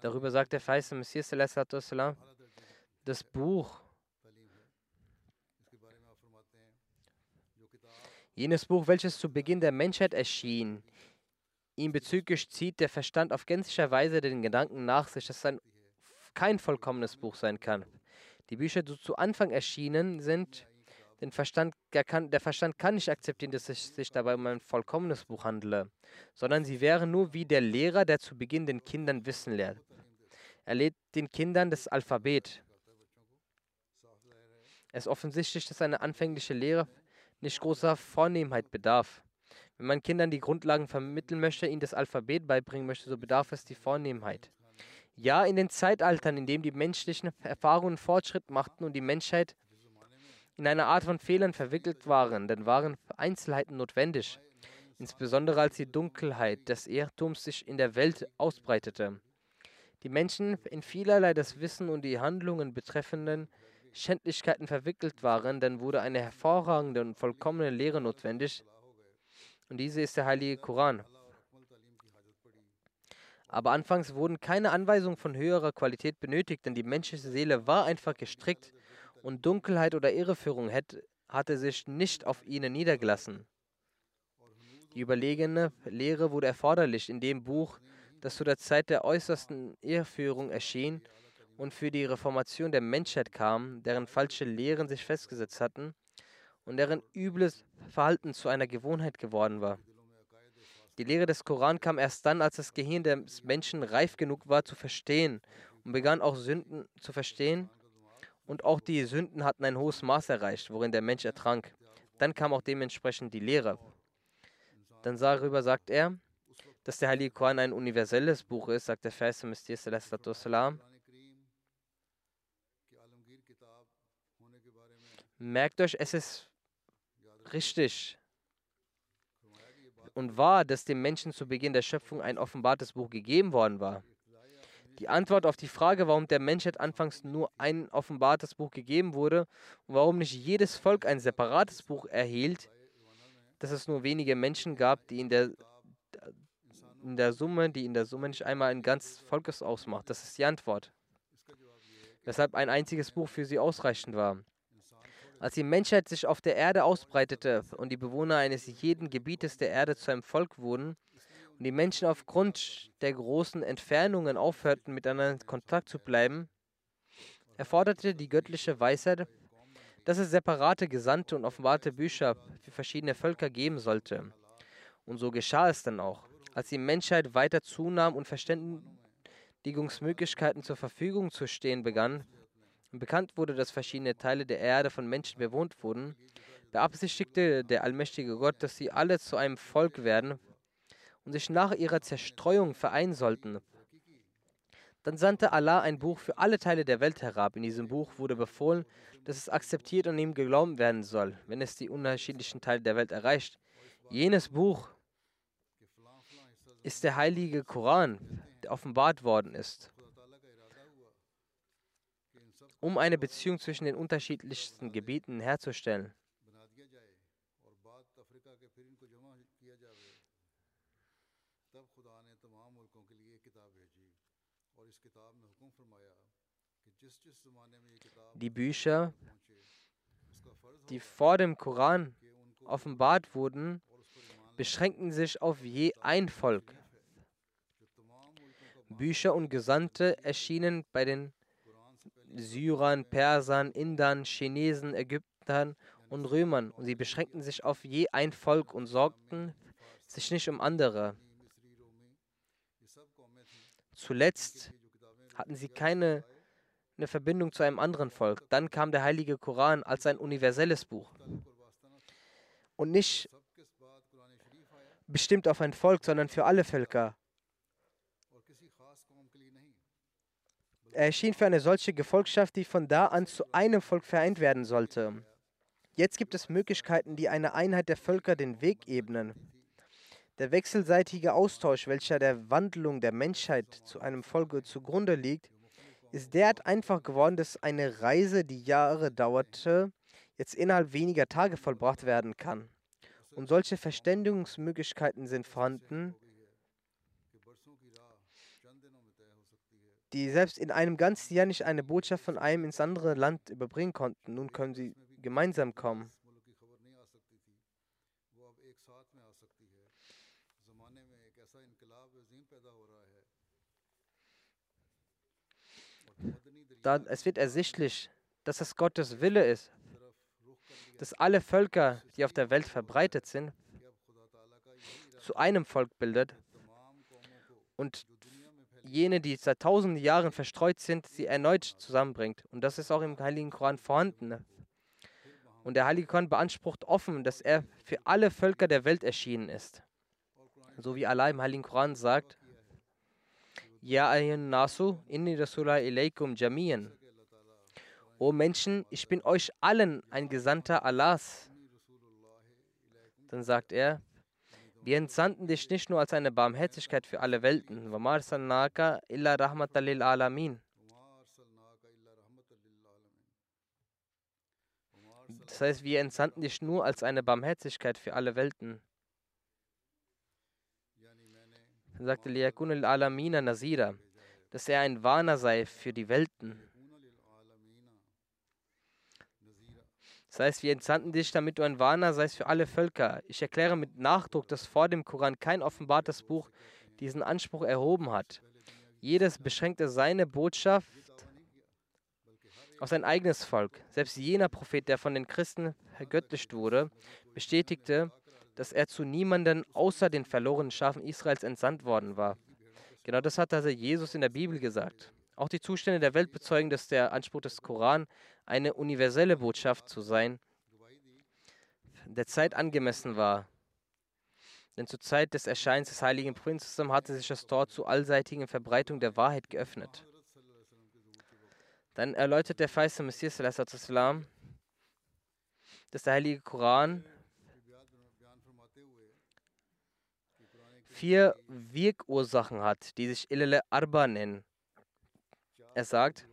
Darüber sagt der Feiste Messias, das Buch, jenes Buch, welches zu Beginn der Menschheit erschien, ihm bezüglich zieht der Verstand auf gänzlicher Weise den Gedanken nach sich, dass es ein, kein vollkommenes Buch sein kann. Die Bücher, die zu Anfang erschienen sind, den Verstand, der, kann, der Verstand kann nicht akzeptieren, dass es sich dabei um ein vollkommenes Buch handele, sondern sie wären nur wie der Lehrer, der zu Beginn den Kindern Wissen lehrt. Er lehrt den Kindern das Alphabet. Es ist offensichtlich, dass eine anfängliche Lehre nicht großer Vornehmheit bedarf. Wenn man Kindern die Grundlagen vermitteln möchte, ihnen das Alphabet beibringen möchte, so bedarf es die Vornehmheit. Ja, in den Zeitaltern, in denen die menschlichen Erfahrungen Fortschritt machten und die Menschheit in einer Art von Fehlern verwickelt waren, dann waren Einzelheiten notwendig, insbesondere als die Dunkelheit des Irrtums sich in der Welt ausbreitete. Die Menschen in vielerlei das Wissen und die Handlungen betreffenden Schändlichkeiten verwickelt waren, dann wurde eine hervorragende und vollkommene Lehre notwendig. Und diese ist der heilige Koran. Aber anfangs wurden keine Anweisungen von höherer Qualität benötigt, denn die menschliche Seele war einfach gestrickt und Dunkelheit oder Irreführung hätte, hatte sich nicht auf ihnen niedergelassen. Die überlegene Lehre wurde erforderlich in dem Buch, das zu der Zeit der äußersten Irreführung erschien und für die Reformation der Menschheit kam, deren falsche Lehren sich festgesetzt hatten und deren übles Verhalten zu einer Gewohnheit geworden war. Die Lehre des Koran kam erst dann, als das Gehirn des Menschen reif genug war zu verstehen und begann auch Sünden zu verstehen. Und auch die Sünden hatten ein hohes Maß erreicht, worin der Mensch ertrank. Dann kam auch dementsprechend die Lehre. Dann darüber sagt er, dass der Heilige Koran ein universelles Buch ist, sagt der Vers im Messias Merkt euch, es ist richtig und wahr, dass dem Menschen zu Beginn der Schöpfung ein offenbartes Buch gegeben worden war. Die Antwort auf die Frage, warum der Menschheit anfangs nur ein offenbartes Buch gegeben wurde und warum nicht jedes Volk ein separates Buch erhielt, dass es nur wenige Menschen gab, die in der, in der Summe, die in der Summe nicht einmal ein ganzes Volkes ausmacht. Das ist die Antwort. Weshalb ein einziges Buch für sie ausreichend war. Als die Menschheit sich auf der Erde ausbreitete und die Bewohner eines jeden Gebietes der Erde zu einem Volk wurden und die Menschen aufgrund der großen Entfernungen aufhörten, miteinander in Kontakt zu bleiben, erforderte die göttliche Weisheit, dass es separate Gesandte und offenbarte Bücher für verschiedene Völker geben sollte. Und so geschah es dann auch. Als die Menschheit weiter zunahm und Verständigungsmöglichkeiten zur Verfügung zu stehen begann, und bekannt wurde, dass verschiedene Teile der Erde von Menschen bewohnt wurden, beabsichtigte der allmächtige Gott, dass sie alle zu einem Volk werden und sich nach ihrer Zerstreuung vereinen sollten. Dann sandte Allah ein Buch für alle Teile der Welt herab. In diesem Buch wurde befohlen, dass es akzeptiert und ihm geglaubt werden soll, wenn es die unterschiedlichen Teile der Welt erreicht. Jenes Buch ist der heilige Koran, der offenbart worden ist, um eine Beziehung zwischen den unterschiedlichsten Gebieten herzustellen. Die Bücher, die vor dem Koran offenbart wurden, beschränken sich auf je ein Volk. Bücher und Gesandte erschienen bei den Syrern, Persern, Indern, Chinesen, Ägyptern und Römern und sie beschränkten sich auf je ein Volk und sorgten sich nicht um andere. Zuletzt hatten sie keine eine Verbindung zu einem anderen Volk. Dann kam der heilige Koran als ein universelles Buch und nicht bestimmt auf ein Volk, sondern für alle Völker. Er erschien für eine solche Gefolgschaft, die von da an zu einem Volk vereint werden sollte. Jetzt gibt es Möglichkeiten, die einer Einheit der Völker den Weg ebnen. Der wechselseitige Austausch, welcher der Wandlung der Menschheit zu einem Volk zugrunde liegt, ist derart einfach geworden, dass eine Reise, die Jahre dauerte, jetzt innerhalb weniger Tage vollbracht werden kann. Und solche Verständigungsmöglichkeiten sind vorhanden, die selbst in einem ganzen Jahr nicht eine Botschaft von einem ins andere Land überbringen konnten. Nun können sie gemeinsam kommen. dann es wird ersichtlich, dass es Gottes Wille ist, dass alle Völker, die auf der Welt verbreitet sind, zu einem Volk bildet und jene, die seit tausenden Jahren verstreut sind, sie erneut zusammenbringt. Und das ist auch im Heiligen Koran vorhanden. Ne? Und der Heilige Koran beansprucht offen, dass er für alle Völker der Welt erschienen ist. So wie Allah im Heiligen Koran sagt, ja ayyun Nasu, inni Rasulullah ilaykum jamian. O Menschen, ich bin euch allen ein Gesandter Allahs. Dann sagt er, wir entsandten dich nicht nur als eine Barmherzigkeit für alle Welten. Das heißt, wir entsandten dich nur als eine Barmherzigkeit für alle Welten. Er sagte, Liakun al-Alamina Nasira, dass er ein Warner sei für die Welten. Das heißt, wir entsandten dich, damit du ein Warner seist für alle Völker. Ich erkläre mit Nachdruck, dass vor dem Koran kein offenbartes Buch diesen Anspruch erhoben hat. Jedes beschränkte seine Botschaft auf sein eigenes Volk. Selbst jener Prophet, der von den Christen vergöttlicht wurde, bestätigte, dass er zu niemanden außer den verlorenen Schafen Israels entsandt worden war. Genau das hat also Jesus in der Bibel gesagt. Auch die Zustände der Welt bezeugen, dass der Anspruch des Koran, eine universelle Botschaft zu sein, der Zeit angemessen war. Denn zur Zeit des Erscheinens des heiligen Prinzessin hatte sich das Tor zur allseitigen Verbreitung der Wahrheit geöffnet. Dann erläutert der feiste Messias, dass der heilige Koran vier Wirkursachen hat, die sich Ilele Arba nennen. Er sagt,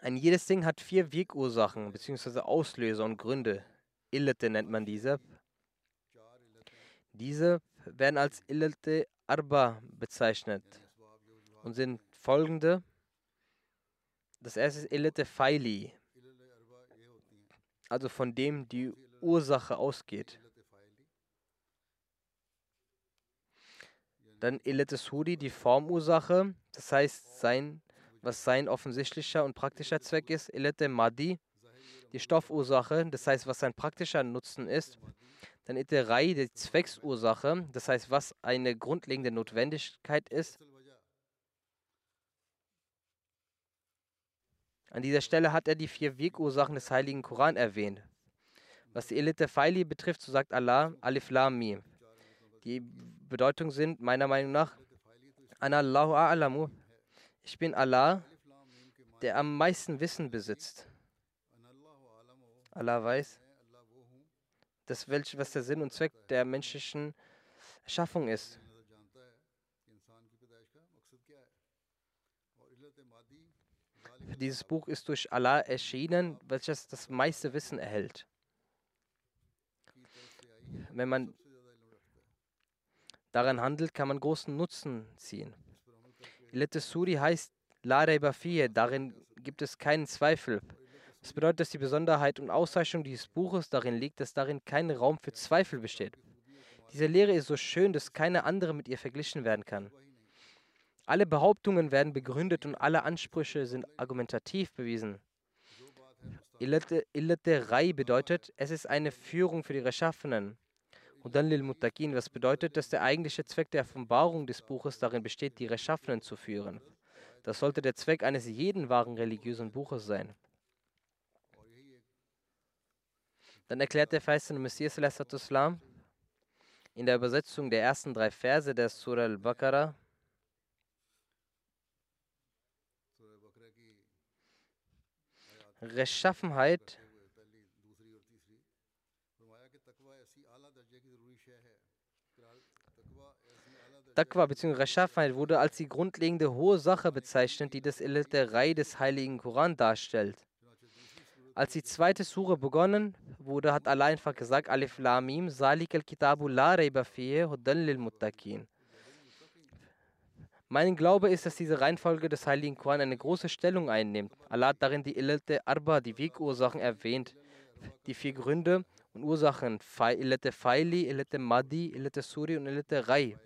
ein jedes Ding hat vier Wirkursachen bzw. Auslöser und Gründe. Illete nennt man diese. Diese werden als Illete Arba bezeichnet und sind folgende. Das erste ist Illete Faili, also von dem die Ursache ausgeht. Dann Illete Sudi, die Formursache, das heißt sein, was sein offensichtlicher und praktischer Zweck ist. Illete Madi, die Stoffursache, das heißt, was sein praktischer Nutzen ist. Dann Illete Rai, die Zwecksursache, das heißt, was eine grundlegende Notwendigkeit ist. An dieser Stelle hat er die vier Wirkursachen des Heiligen Koran erwähnt. Was die Elite Faili betrifft, so sagt Allah Alif Lam. Die Bedeutung sind meiner Meinung nach Anallahu a'lamu. Ich bin Allah, der am meisten Wissen besitzt. Allah weiß, dass welch, was der Sinn und Zweck der menschlichen Erschaffung ist. Dieses Buch ist durch Allah erschienen, welches das meiste Wissen erhält. Wenn man daran handelt, kann man großen Nutzen ziehen. Ilete Suri heißt La darin gibt es keinen Zweifel. Das bedeutet, dass die Besonderheit und Auszeichnung dieses Buches darin liegt, dass darin kein Raum für Zweifel besteht. Diese Lehre ist so schön, dass keine andere mit ihr verglichen werden kann. Alle Behauptungen werden begründet und alle Ansprüche sind argumentativ bewiesen. Illete Rai bedeutet, es ist eine Führung für die Rechtschaffenen. Und dann Lil Muttaqin, was bedeutet, dass der eigentliche Zweck der Offenbarung des Buches darin besteht, die Rechtschaffenen zu führen. Das sollte der Zweck eines jeden wahren religiösen Buches sein. Dann erklärt der verheißene Messias in der Übersetzung der ersten drei Verse der Surah al-Baqarah, Rechtschaffenheit Taqwa bzw. Rechtschaffenheit wurde als die grundlegende hohe Sache bezeichnet, die das Eliterei des Heiligen Koran darstellt. Als die zweite Sure begonnen wurde, hat Allah einfach gesagt, Alif Lamim, Salik al-Kitabu la rayba fihi hudan lil muttaqin. Mein Glaube ist, dass diese Reihenfolge des Heiligen Koran eine große Stellung einnimmt. Allah hat darin die Illete Arba, die Wegursachen, erwähnt. Die vier Gründe und Ursachen, Illete Faili, Illete Madi, Illete Suri und Illete Rai.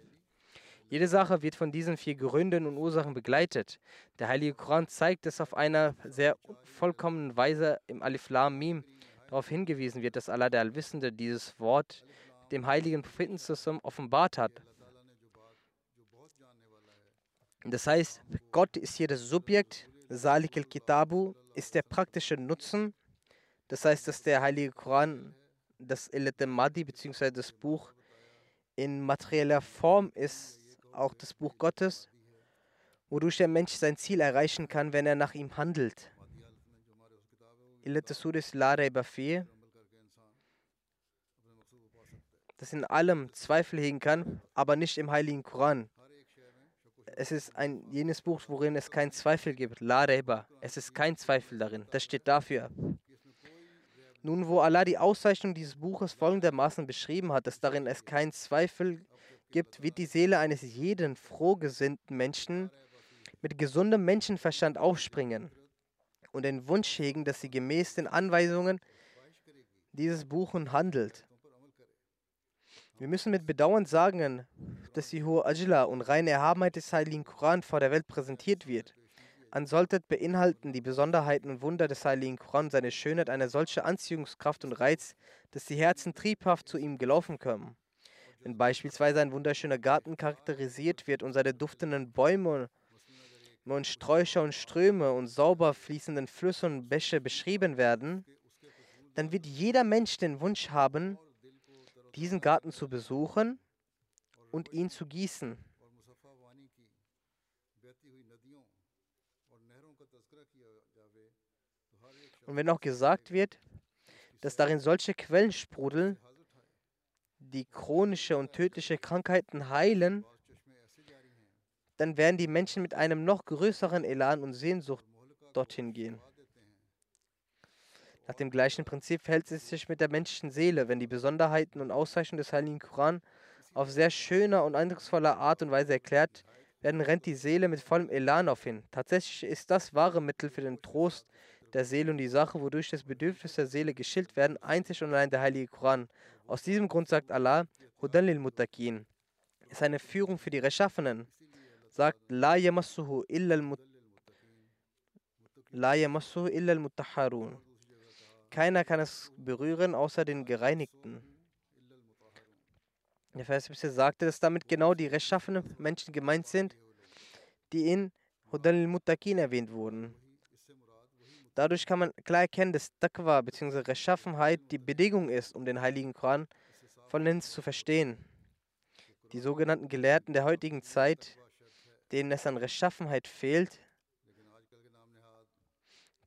Jede Sache wird von diesen vier Gründen und Ursachen begleitet. Der Heilige Koran zeigt, dass auf einer sehr vollkommenen Weise im Alif Lam Mim darauf hingewiesen wird, dass Allah der Allwissende dieses Wort dem heiligen Propheten offenbart hat. Das heißt, Gott ist hier das Subjekt, Salik al-Kitabu ist der praktische Nutzen. Das heißt, dass der Heilige Koran, das Elet Madi bzw. das Buch in materieller Form ist, auch das Buch Gottes, wodurch der Mensch sein Ziel erreichen kann, wenn er nach ihm handelt. Das in allem Zweifel hegen kann, aber nicht im Heiligen Koran. Es ist ein jenes Buch, worin es keinen Zweifel gibt. La Reba. Es ist kein Zweifel darin. Das steht dafür. Nun, wo Allah die Auszeichnung dieses Buches folgendermaßen beschrieben hat, dass darin es keinen Zweifel gibt, wird die Seele eines jeden frohgesinnten Menschen mit gesundem Menschenverstand aufspringen und den Wunsch hegen, dass sie gemäß den Anweisungen dieses Buches handelt. Wir müssen mit Bedauern sagen, dass die hohe Ajla und reine Erhabenheit des Heiligen Koran vor der Welt präsentiert wird. Ansonsten beinhalten die Besonderheiten und Wunder des Heiligen Koran seine Schönheit eine solche Anziehungskraft und Reiz, dass die Herzen triebhaft zu ihm gelaufen kommen. Wenn beispielsweise ein wunderschöner Garten charakterisiert wird und seine duftenden Bäume und Sträucher und Ströme und sauber fließenden Flüsse und Bäche beschrieben werden, dann wird jeder Mensch den Wunsch haben, diesen Garten zu besuchen und ihn zu gießen. Und wenn auch gesagt wird, dass darin solche Quellen sprudeln, die chronische und tödliche Krankheiten heilen, dann werden die Menschen mit einem noch größeren Elan und Sehnsucht dorthin gehen. Nach dem gleichen Prinzip verhält es sich mit der menschlichen Seele, wenn die Besonderheiten und Auszeichnungen des Heiligen Koran auf sehr schöner und eindrucksvoller Art und Weise erklärt werden, rennt die Seele mit vollem Elan auf hin. Tatsächlich ist das wahre Mittel für den Trost der Seele und die Sache, wodurch das Bedürfnis der Seele geschillt werden, einzig und allein der Heilige Koran. Aus diesem Grund sagt Allah, Hudan lil Muttaqin, ist eine Führung für die Rechtschaffenen. Sagt, La yamassuhu illa al-mutahharun. Keiner kann es berühren, außer den Gereinigten. Der Vers sagte, dass damit genau die rechtschaffenen Menschen gemeint sind, die in Hudan al-Muttaqin erwähnt wurden. Dadurch kann man klar erkennen, dass Taqwa bzw. Rechtschaffenheit die Bedingung ist, um den Heiligen Koran vollends zu verstehen. Die sogenannten Gelehrten der heutigen Zeit, denen es an Rechtschaffenheit fehlt,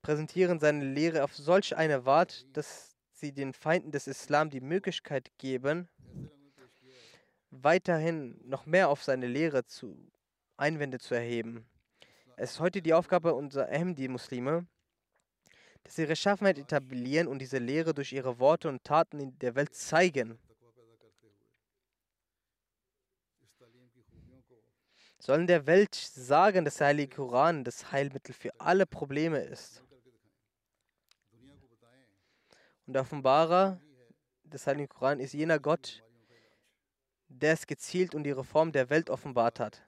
präsentieren seine Lehre auf solch eine Art, dass sie den Feinden des Islam die Möglichkeit geben, weiterhin noch mehr auf seine Lehre zu Einwände zu erheben. Es ist heute die Aufgabe unserer Ahmadi-Muslime, dass sie ihre Schaffenheit etablieren und diese Lehre durch ihre Worte und Taten in der Welt zeigen. Sollen der Welt sagen, dass der Heilige Koran das Heilmittel für alle Probleme ist. Und der Offenbarer des Heiligen Koran ist jener Gott, der es gezielt und die Reform der Welt offenbart hat.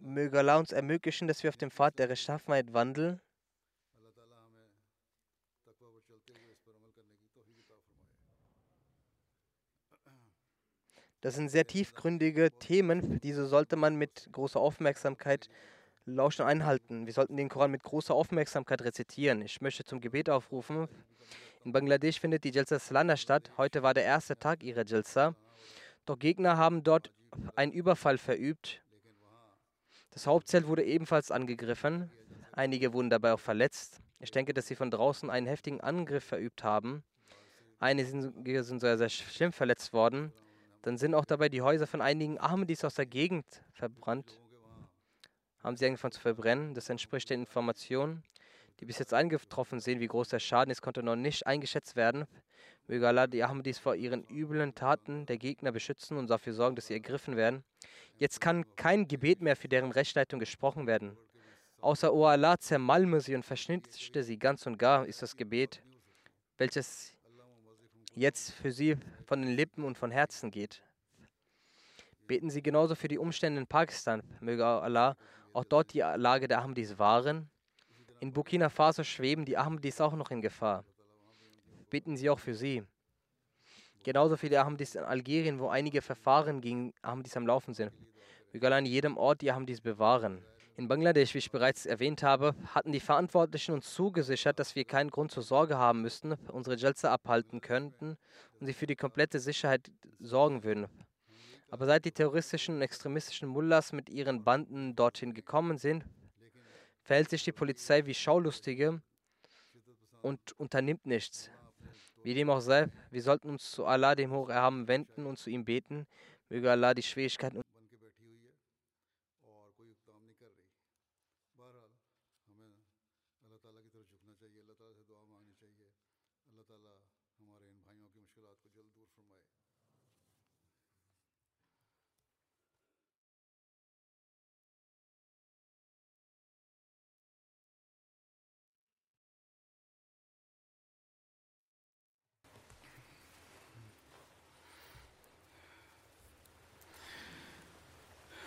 Möge Allah uns ermöglichen, dass wir auf dem Pfad der Rechtschaffenheit wandeln. Das sind sehr tiefgründige Themen, diese sollte man mit großer Aufmerksamkeit lauschen und einhalten. Wir sollten den Koran mit großer Aufmerksamkeit rezitieren. Ich möchte zum Gebet aufrufen. In Bangladesch findet die Jalsa Salana statt. Heute war der erste Tag ihrer Jalsa. Doch Gegner haben dort einen Überfall verübt. Das Hauptzelt wurde ebenfalls angegriffen. Einige wurden dabei auch verletzt. Ich denke, dass sie von draußen einen heftigen Angriff verübt haben. Einige sind, sehr, sehr schlimm verletzt worden. Dann sind auch dabei die Häuser von einigen Ahmadis aus der Gegend verbrannt. Haben sie angefangen zu verbrennen. Das entspricht den Informationen, die bis jetzt eingetroffen sind. Wie groß der Schaden ist, konnte noch nicht eingeschätzt werden. Möge Allah die Ahmadis vor ihren üblen Taten der Gegner beschützen und dafür sorgen, dass sie ergriffen werden. Jetzt kann kein Gebet mehr für deren Rechtsleitung gesprochen werden. Außer O Allah zermalme sie und verschnitte sie ganz und gar, ist das Gebet, welches jetzt für Sie von den Lippen und von Herzen geht. Beten Sie genauso für die Umstände in Pakistan. Möge Allah auch dort die Lage der Ahmadis wahren. In Burkina Faso schweben die Ahmadis auch noch in Gefahr. Beten Sie auch für sie. Genauso viele Ahmadis in Algerien, wo einige Verfahren gegen Ahmadis am Laufen sind. Möge Allah an jedem Ort die Ahmadis bewahren. In Bangladesch, wie ich bereits erwähnt habe, hatten die Verantwortlichen uns zugesichert, dass wir keinen Grund zur Sorge haben müssten, unsere Jalsa abhalten könnten und sie für die komplette Sicherheit sorgen würden. Aber seit die terroristischen und extremistischen Mullahs mit ihren Banden dorthin gekommen sind, verhält sich die Polizei wie Schaulustige und unternimmt nichts. Wie dem auch sei, wir sollten uns zu Allah, dem Hocherhaben, wenden und zu ihm beten. Möge Allah die Schwierigkeiten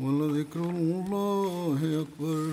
ولذكر الله أكبر.